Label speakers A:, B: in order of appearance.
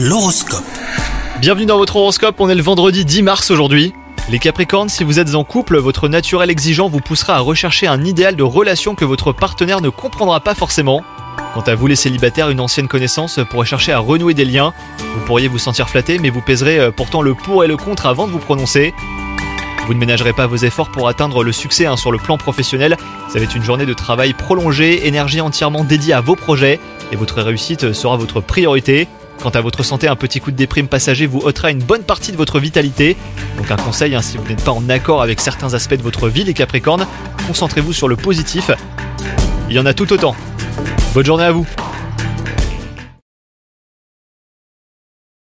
A: L'horoscope.
B: Bienvenue dans votre horoscope, on est le vendredi 10 mars aujourd'hui. Les Capricornes, si vous êtes en couple, votre naturel exigeant vous poussera à rechercher un idéal de relation que votre partenaire ne comprendra pas forcément. Quant à vous les célibataires, une ancienne connaissance pourrait chercher à renouer des liens. Vous pourriez vous sentir flatté, mais vous pèserez euh, pourtant le pour et le contre avant de vous prononcer. Vous ne ménagerez pas vos efforts pour atteindre le succès hein, sur le plan professionnel. Ça va être une journée de travail prolongée, énergie entièrement dédiée à vos projets, et votre réussite sera votre priorité. Quant à votre santé, un petit coup de déprime passager vous ôtera une bonne partie de votre vitalité. Donc un conseil, hein, si vous n'êtes pas en accord avec certains aspects de votre vie, les Capricornes, concentrez-vous sur le positif. Il y en a tout autant. Bonne journée à vous